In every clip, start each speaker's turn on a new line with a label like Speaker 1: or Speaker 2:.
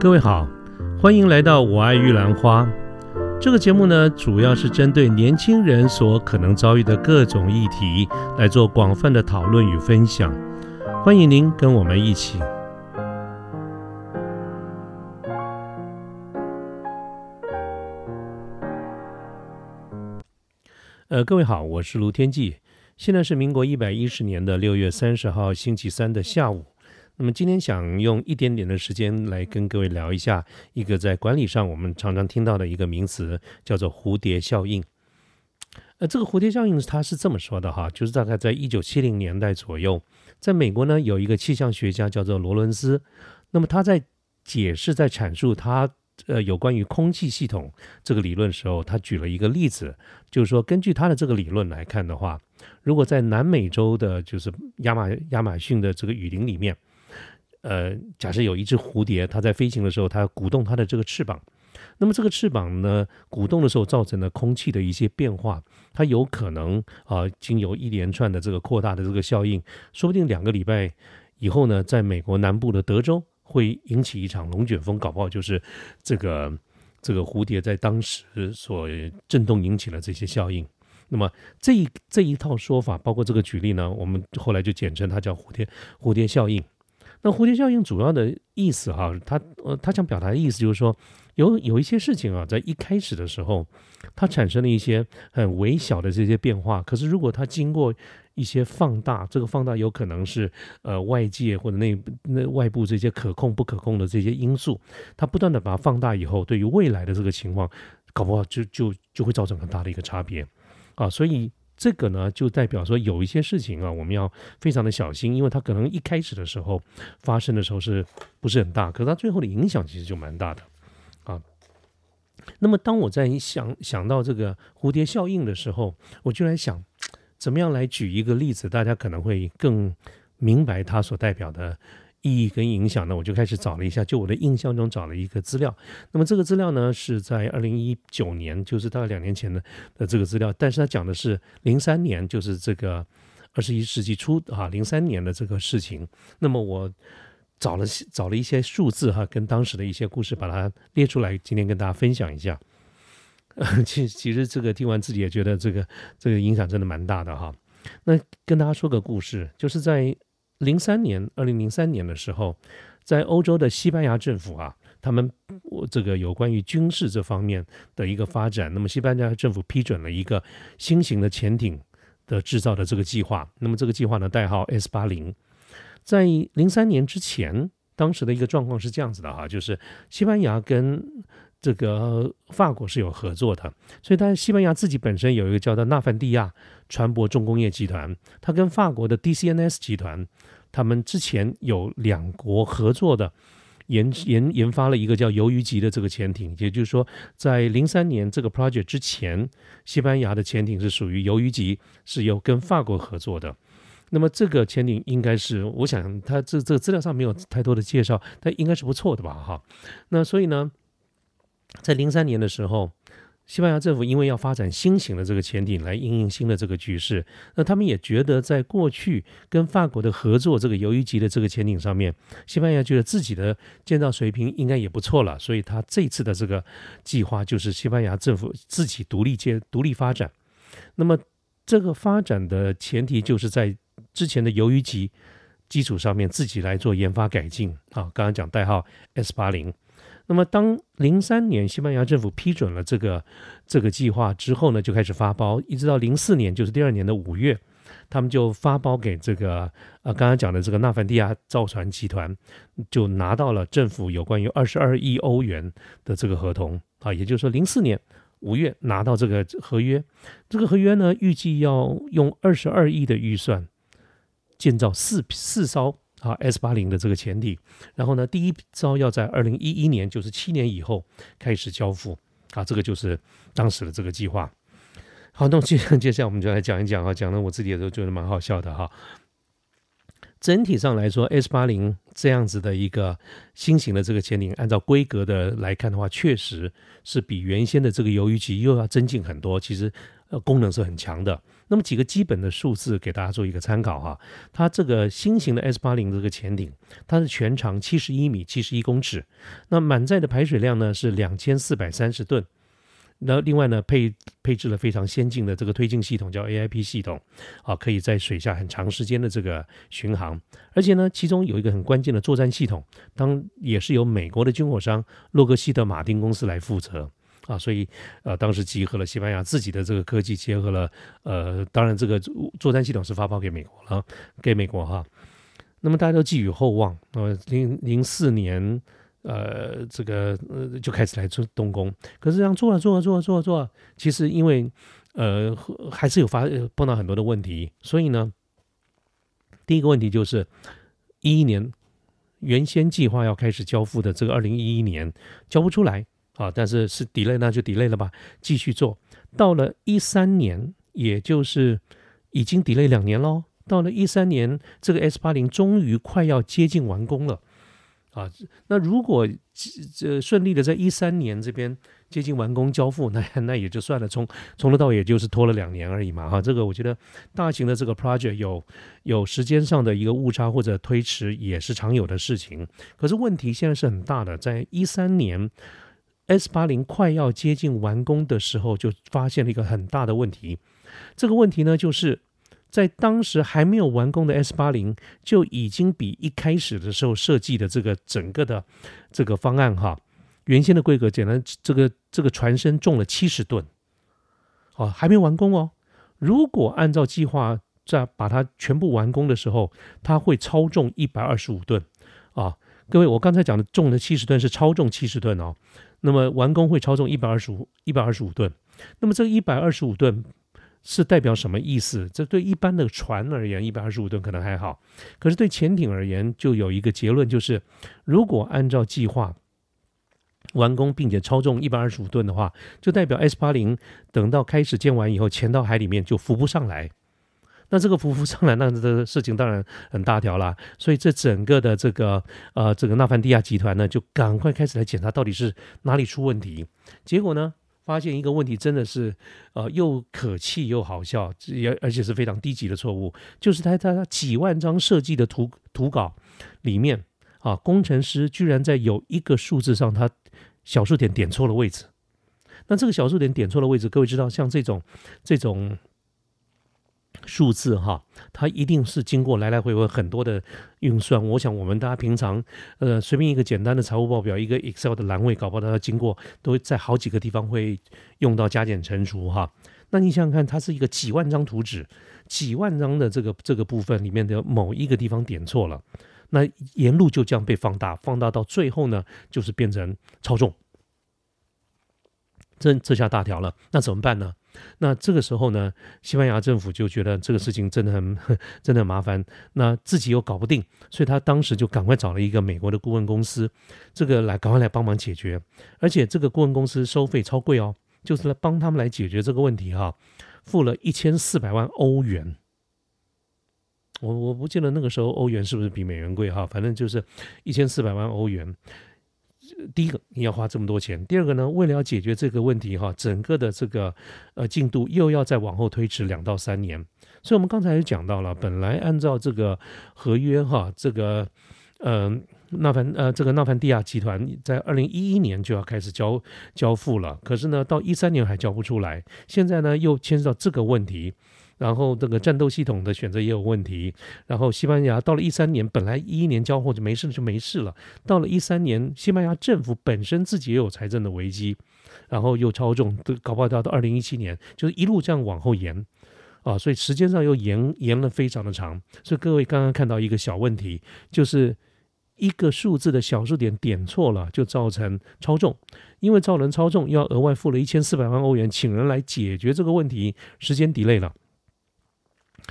Speaker 1: 各位好，欢迎来到《我爱玉兰花》这个节目呢，主要是针对年轻人所可能遭遇的各种议题来做广泛的讨论与分享。欢迎您跟我们一起。呃，各位好，我是卢天记，现在是民国一百一十年的六月三十号星期三的下午。那么今天想用一点点的时间来跟各位聊一下一个在管理上我们常常听到的一个名词，叫做蝴蝶效应。呃，这个蝴蝶效应它是这么说的哈，就是大概在一九七零年代左右，在美国呢有一个气象学家叫做罗伦斯，那么他在解释在阐述他呃有关于空气系统这个理论的时候，他举了一个例子，就是说根据他的这个理论来看的话，如果在南美洲的就是亚马亚马逊的这个雨林里面。呃，假设有一只蝴蝶，它在飞行的时候，它鼓动它的这个翅膀，那么这个翅膀呢，鼓动的时候造成了空气的一些变化，它有可能啊，经由一连串的这个扩大的这个效应，说不定两个礼拜以后呢，在美国南部的德州会引起一场龙卷风，搞不好就是这个这个蝴蝶在当时所震动引起了这些效应。那么这一这一套说法，包括这个举例呢，我们后来就简称它叫蝴蝶蝴蝶效应。那蝴蝶效应主要的意思哈，他呃他想表达的意思就是说，有有一些事情啊，在一开始的时候，它产生了一些很微小的这些变化，可是如果它经过一些放大，这个放大有可能是呃外界或者内那外部这些可控不可控的这些因素，它不断的把它放大以后，对于未来的这个情况，搞不好就就就会造成很大的一个差别啊，所以。这个呢，就代表说有一些事情啊，我们要非常的小心，因为它可能一开始的时候发生的时候是不是很大，可是它最后的影响其实就蛮大的啊。那么当我在想想到这个蝴蝶效应的时候，我就来想，怎么样来举一个例子，大家可能会更明白它所代表的。意义跟影响呢，我就开始找了一下，就我的印象中找了一个资料。那么这个资料呢，是在二零一九年，就是大概两年前的的这个资料。但是它讲的是零三年，就是这个二十一世纪初啊，零三年的这个事情。那么我找了找了一些数字哈，跟当时的一些故事把它列出来，今天跟大家分享一下。其实其实这个听完自己也觉得这个这个影响真的蛮大的哈。那跟大家说个故事，就是在。零三年，二零零三年的时候，在欧洲的西班牙政府啊，他们这个有关于军事这方面的一个发展，那么西班牙政府批准了一个新型的潜艇的制造的这个计划。那么这个计划呢，代号 S 八零。在零三年之前，当时的一个状况是这样子的哈，就是西班牙跟这个法国是有合作的，所以它西班牙自己本身有一个叫做纳凡蒂亚船舶重工业集团，它跟法国的 DCNS 集团。他们之前有两国合作的研研研发了一个叫“鱿鱼级”的这个潜艇，也就是说，在零三年这个 project 之前，西班牙的潜艇是属于“鱿鱼级”，是由跟法国合作的。那么这个潜艇应该是，我想它这这个资料上没有太多的介绍，它应该是不错的吧？哈，那所以呢，在零三年的时候。西班牙政府因为要发展新型的这个潜艇来应应新的这个局势，那他们也觉得在过去跟法国的合作这个鱿鱼级的这个潜艇上面，西班牙觉得自己的建造水平应该也不错了，所以他这次的这个计划就是西班牙政府自己独立建、独立发展。那么这个发展的前提就是在之前的鱿鱼级基础上面自己来做研发改进啊。刚刚讲代号 S 八零。那么，当零三年西班牙政府批准了这个这个计划之后呢，就开始发包，一直到零四年，就是第二年的五月，他们就发包给这个呃刚刚讲的这个纳凡蒂亚造船集团，就拿到了政府有关于二十二亿欧元的这个合同啊，也就是说零四年五月拿到这个合约，这个合约呢预计要用二十二亿的预算建造四四艘。啊，S 八零的这个潜艇，然后呢，第一招要在二零一一年，就是七年以后开始交付。啊，这个就是当时的这个计划。好，那接接下来我们就来讲一讲啊，讲的我自己也都觉得蛮好笑的哈。整体上来说，S 八零这样子的一个新型的这个潜艇，按照规格的来看的话，确实是比原先的这个鱿鱼级又要增进很多。其实，呃，功能是很强的。那么几个基本的数字给大家做一个参考哈。它这个新型的 S 八零这个潜艇，它的全长七十一米，七十一公尺。那满载的排水量呢是两千四百三十吨。那另外呢，配配置了非常先进的这个推进系统，叫 AIP 系统，啊，可以在水下很长时间的这个巡航。而且呢，其中有一个很关键的作战系统，当也是由美国的军火商洛克希德马丁公司来负责，啊，所以呃，当时集合了西班牙自己的这个科技，结合了呃，当然这个作战系统是发包给美国了，给美国哈。那么大家都寄予厚望，呃，零零四年。呃，这个呃就开始来做动工，可是这样做了做了做了做了做，其实因为呃还是有发碰到很多的问题，所以呢，第一个问题就是一一年原先计划要开始交付的这个二零一一年交不出来啊，但是是 delay 那就 delay 了吧，继续做到了一三年，也就是已经 delay 两年喽，到了一三年，这个 S 八零终于快要接近完工了。啊，那如果这顺利的在一三年这边接近完工交付，那那也就算了，从从头到尾也就是拖了两年而已嘛，哈，这个我觉得大型的这个 project 有有时间上的一个误差或者推迟也是常有的事情。可是问题现在是很大的，在一三年 S 八零快要接近完工的时候，就发现了一个很大的问题。这个问题呢，就是。在当时还没有完工的 S 八零就已经比一开始的时候设计的这个整个的这个方案哈，原先的规格简单，这个这个船身重了七十吨，哦，还没完工哦。如果按照计划在把它全部完工的时候，它会超重一百二十五吨啊。各位，我刚才讲的重的七十吨是超重七十吨哦，那么完工会超重一百二十五一百二十五吨，那么这一百二十五吨。是代表什么意思？这对一般的船而言，一百二十五吨可能还好，可是对潜艇而言，就有一个结论，就是如果按照计划完工，并且超重一百二十五吨的话，就代表 S 八零等到开始建完以后，潜到海里面就浮不上来。那这个浮浮上来，那这个事情当然很大条啦。所以这整个的这个呃，这个纳凡蒂亚集团呢，就赶快开始来检查到底是哪里出问题。结果呢？发现一个问题，真的是，呃，又可气又好笑，也而且是非常低级的错误，就是他他几万张设计的图图稿里面啊，工程师居然在有一个数字上，他小数点点错了位置。那这个小数点点错了位置，各位知道，像这种这种。数字哈，它一定是经过来来回回很多的运算。我想我们大家平常，呃，随便一个简单的财务报表，一个 Excel 的栏位，搞不好它经过，都会在好几个地方会用到加减乘除哈。那你想想看，它是一个几万张图纸，几万张的这个这个部分里面的某一个地方点错了，那沿路就这样被放大，放大到最后呢，就是变成超重，这这下大条了，那怎么办呢？那这个时候呢，西班牙政府就觉得这个事情真的很 真的很麻烦，那自己又搞不定，所以他当时就赶快找了一个美国的顾问公司，这个来赶快来帮忙解决，而且这个顾问公司收费超贵哦，就是来帮他们来解决这个问题哈，付了一千四百万欧元，我我不记得那个时候欧元是不是比美元贵哈，反正就是一千四百万欧元。第一个你要花这么多钱，第二个呢，为了要解决这个问题哈，整个的这个呃进度又要再往后推迟两到三年，所以我们刚才也讲到了，本来按照这个合约哈，这个呃纳凡呃这个纳凡蒂亚集团在二零一一年就要开始交交付了，可是呢到一三年还交不出来，现在呢又牵涉到这个问题。然后这个战斗系统的选择也有问题。然后西班牙到了一三年，本来一一年交货就没事了，就没事了。到了一三年，西班牙政府本身自己也有财政的危机，然后又超重，都搞不好到到二零一七年，就是一路这样往后延啊，所以时间上又延延了非常的长。所以各位刚刚看到一个小问题，就是一个数字的小数点点错了，就造成超重。因为造成超重，要额外付了一千四百万欧元，请人来解决这个问题，时间 delay 了。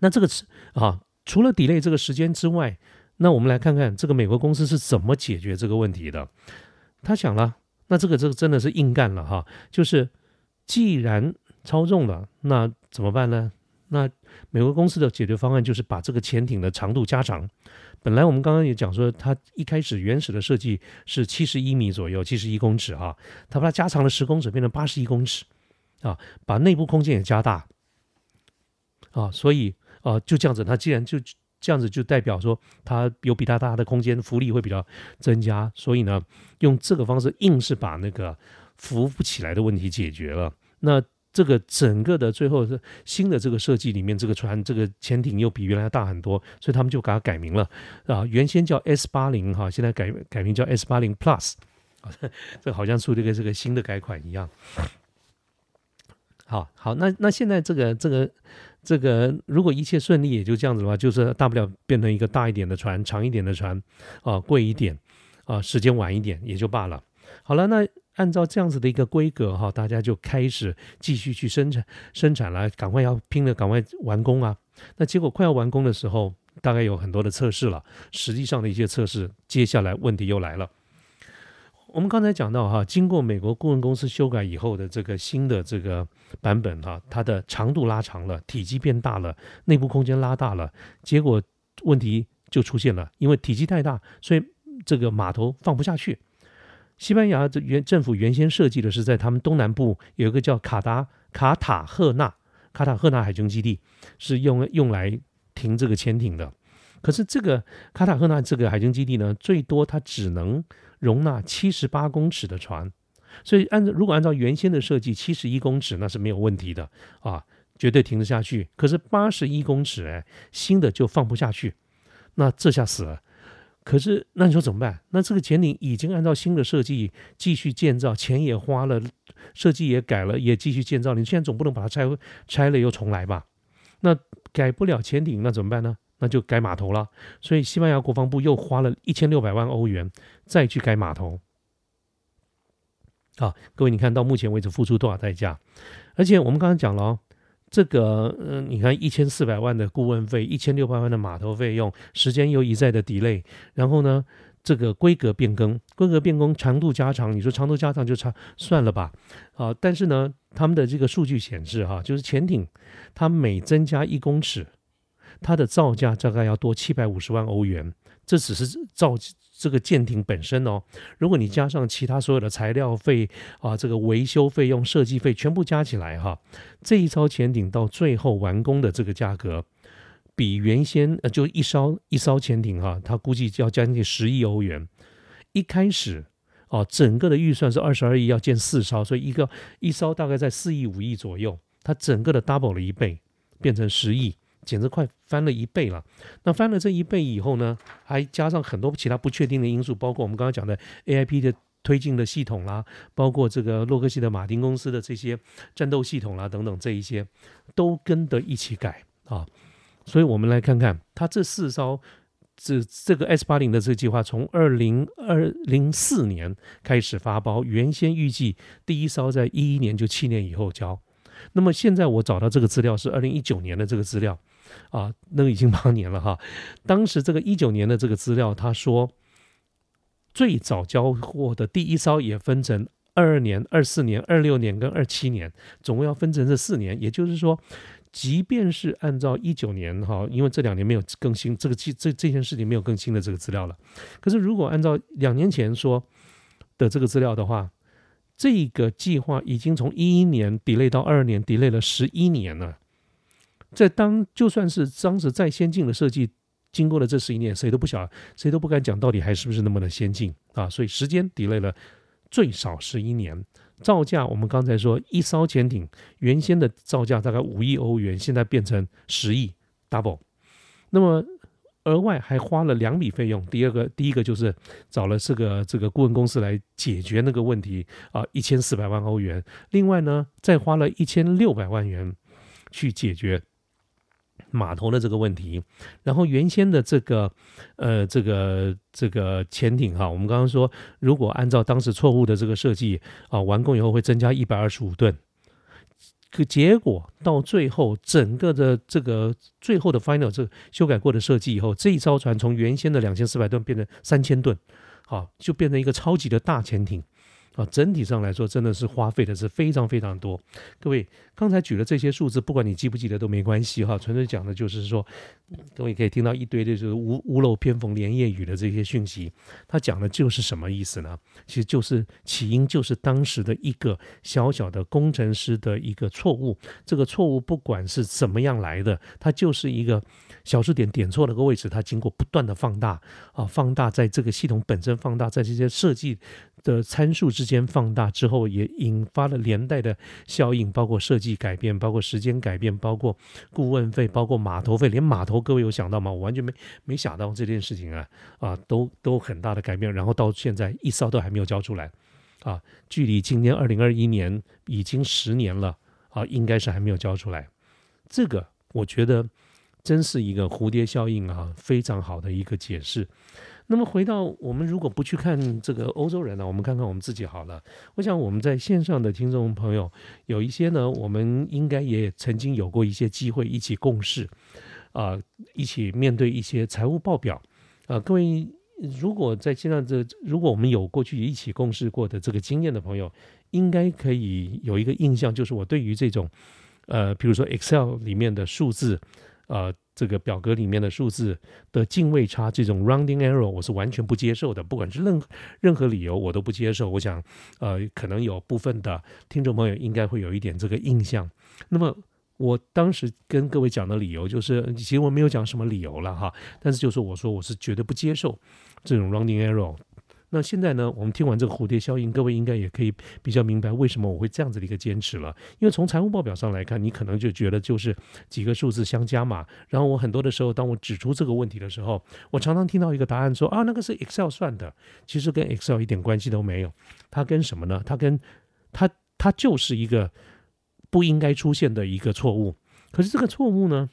Speaker 1: 那这个是啊，除了 delay 这个时间之外，那我们来看看这个美国公司是怎么解决这个问题的。他想了，那这个这个真的是硬干了哈，就是既然超重了，那怎么办呢？那美国公司的解决方案就是把这个潜艇的长度加长。本来我们刚刚也讲说，它一开始原始的设计是七十一米左右，七十一公尺哈，它把它加长了十公尺，变成八十一公尺，啊，把内部空间也加大，啊，所以啊就这样子，它既然就这样子，就代表说它有比它大的空间，浮力会比较增加，所以呢，用这个方式硬是把那个浮不起来的问题解决了。那这个整个的最后是新的这个设计里面，这个船这个潜艇又比原来大很多，所以他们就给它改名了啊，原先叫 S 八零哈，现在改改名叫 S 八零 Plus，这好像出这个这个新的改款一样。好好，那那现在这个这个这个，如果一切顺利，也就这样子的话，就是大不了变成一个大一点的船，长一点的船，啊，贵一点，啊，时间晚一点也就罢了。好了，那。按照这样子的一个规格哈，大家就开始继续去生产生产了，赶快要拼了，赶快完工啊！那结果快要完工的时候，大概有很多的测试了，实际上的一些测试，接下来问题又来了。我们刚才讲到哈，经过美国顾问公司修改以后的这个新的这个版本哈，它的长度拉长了，体积变大了，内部空间拉大了，结果问题就出现了，因为体积太大，所以这个码头放不下去。西班牙这原政府原先设计的是在他们东南部有一个叫卡达卡塔赫纳卡塔赫纳海军基地，是用用来停这个潜艇的。可是这个卡塔赫纳这个海军基地呢，最多它只能容纳七十八公尺的船，所以按照如果按照原先的设计，七十一公尺那是没有问题的啊，绝对停得下去。可是八十一公尺哎，新的就放不下去，那这下死了。可是，那你说怎么办？那这个潜艇已经按照新的设计继续建造，钱也花了，设计也改了，也继续建造。你现在总不能把它拆拆了又重来吧？那改不了潜艇，那怎么办呢？那就改码头了。所以，西班牙国防部又花了一千六百万欧元再去改码头。好，各位，你看到目前为止付出多少代价？而且我们刚刚讲了。这个，嗯，你看一千四百万的顾问费，一千六百万的码头费用，时间又一再的 delay，然后呢，这个规格变更，规格变更，长度加长，你说长度加长就差算了吧，啊，但是呢，他们的这个数据显示，哈，就是潜艇它每增加一公尺，它的造价大概要多七百五十万欧元，这只是造。这个舰艇本身哦，如果你加上其他所有的材料费啊，这个维修费用、设计费全部加起来哈，这一艘潜艇到最后完工的这个价格，比原先呃就一艘一艘潜艇哈，它估计要将近十亿欧元。一开始哦，整个的预算是二十二亿，要建四艘，所以一个一艘大概在四亿五亿左右，它整个的 double 了一倍，变成十亿。简直快翻了一倍了。那翻了这一倍以后呢，还加上很多其他不确定的因素，包括我们刚刚讲的 AIP 的推进的系统啦，包括这个洛克希德马丁公司的这些战斗系统啦等等，这一些都跟着一起改啊。所以我们来看看，它这四艘这这个 S 八零的这个计划，从二零二零四年开始发包，原先预计第一艘在一一年就七年以后交。那么现在我找到这个资料是二零一九年的这个资料。啊，那个已经八年了哈。当时这个一九年的这个资料，他说最早交货的第一艘也分成二二年、二四年、二六年跟二七年，总共要分成这四年。也就是说，即便是按照一九年哈，因为这两年没有更新这个这这这件事情没有更新的这个资料了。可是如果按照两年前说的这个资料的话，这个计划已经从一一年 delay 到二二年，delay 了十一年了。在当就算是当时再先进的设计，经过了这十一年，谁都不晓，谁都不敢讲到底还是不是那么的先进啊！所以时间 delay 了最少十一年。造价我们刚才说，一艘潜艇原先的造价大概五亿欧元，现在变成十亿 double。那么额外还花了两笔费用，第二个第一个就是找了这个这个顾问公司来解决那个问题啊，一千四百万欧元。另外呢，再花了一千六百万元去解决。码头的这个问题，然后原先的这个，呃，这个这个潜艇哈，我们刚刚说，如果按照当时错误的这个设计啊，完工以后会增加一百二十五吨，可结果到最后整个的这个最后的 final 这修改过的设计以后，这一艘船从原先的两千四百吨变成三千吨，好，就变成一个超级的大潜艇。啊，整体上来说真的是花费的是非常非常多。各位刚才举的这些数字，不管你记不记得都没关系哈，纯粹讲的就是说，各位可以听到一堆的就是屋屋漏偏逢连夜雨的这些讯息，他讲的就是什么意思呢？其实就是起因就是当时的一个小小的工程师的一个错误，这个错误不管是怎么样来的，它就是一个小数点点错了个位置，它经过不断的放大啊，放大在这个系统本身放大，在这些设计。的参数之间放大之后，也引发了连带的效应，包括设计改变，包括时间改变，包括顾问费，包括码头费，连码头各位有想到吗？我完全没没想到这件事情啊啊，都都很大的改变，然后到现在一艘都还没有交出来啊，距离今年二零二一年已经十年了啊，应该是还没有交出来。这个我觉得真是一个蝴蝶效应啊，非常好的一个解释。那么回到我们如果不去看这个欧洲人呢，我们看看我们自己好了。我想我们在线上的听众朋友有一些呢，我们应该也曾经有过一些机会一起共事，啊，一起面对一些财务报表。啊，各位如果在现在这，如果我们有过去一起共事过的这个经验的朋友，应该可以有一个印象，就是我对于这种，呃，比如说 Excel 里面的数字，呃。这个表格里面的数字的进位差，这种 rounding error，我是完全不接受的。不管是任任何理由，我都不接受。我想，呃，可能有部分的听众朋友应该会有一点这个印象。那么，我当时跟各位讲的理由，就是其实我没有讲什么理由了哈，但是就是我说我是绝对不接受这种 rounding error。那现在呢？我们听完这个蝴蝶效应，各位应该也可以比较明白为什么我会这样子的一个坚持了。因为从财务报表上来看，你可能就觉得就是几个数字相加嘛。然后我很多的时候，当我指出这个问题的时候，我常常听到一个答案说啊，那个是 Excel 算的，其实跟 Excel 一点关系都没有。它跟什么呢？它跟它它就是一个不应该出现的一个错误。可是这个错误呢，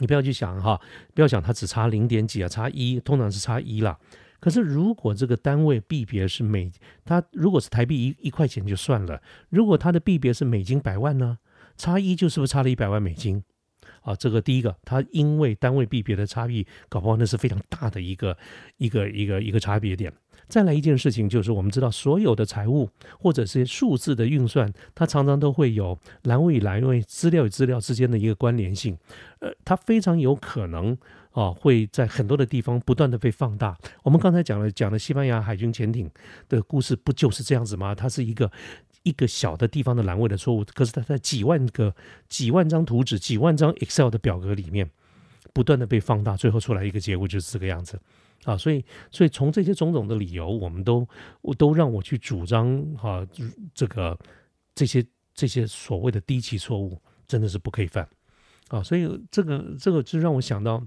Speaker 1: 你不要去想哈，不要想它只差零点几啊，差一，通常是差一了。可是，如果这个单位币别是美，它如果是台币一一块钱就算了，如果它的币别是美金百万呢？差一就是不是差了一百万美金？啊，这个第一个，它因为单位币别的差异，搞不好那是非常大的一个一个一个一个差别点。再来一件事情，就是我们知道所有的财务或者是数字的运算，它常常都会有栏位与栏位、资料与资料之间的一个关联性，呃，它非常有可能啊会在很多的地方不断的被放大。我们刚才讲了讲了西班牙海军潜艇的故事，不就是这样子吗？它是一个一个小的地方的栏位的错误，可是它在几万个、几万张图纸、几万张 Excel 的表格里面不断的被放大，最后出来一个结果就是这个样子。啊，所以，所以从这些种种的理由，我们都，我都让我去主张哈，这个这些这些所谓的低级错误，真的是不可以犯啊。所以这个这个就让我想到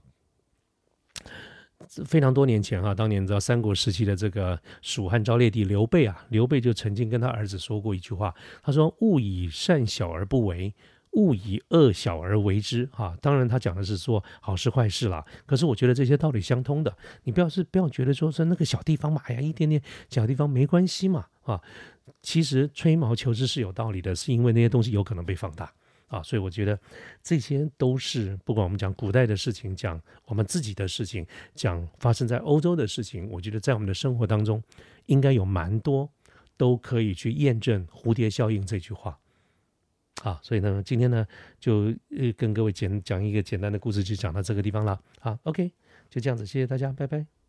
Speaker 1: 非常多年前哈，当年知道三国时期的这个蜀汉昭烈帝刘备啊，刘备就曾经跟他儿子说过一句话，他说：“勿以善小而不为。”勿以恶小而为之，哈，当然他讲的是说好事坏事啦。可是我觉得这些道理相通的，你不要是不要觉得说是那个小地方嘛，哎呀，一点点小地方没关系嘛，啊，其实吹毛求疵是有道理的，是因为那些东西有可能被放大啊，所以我觉得这些都是不管我们讲古代的事情，讲我们自己的事情，讲发生在欧洲的事情，我觉得在我们的生活当中，应该有蛮多都可以去验证蝴蝶效应这句话。啊，所以呢，今天呢，就呃跟各位简讲一个简单的故事，就讲到这个地方了。好，OK，就这样子，谢谢大家，拜拜。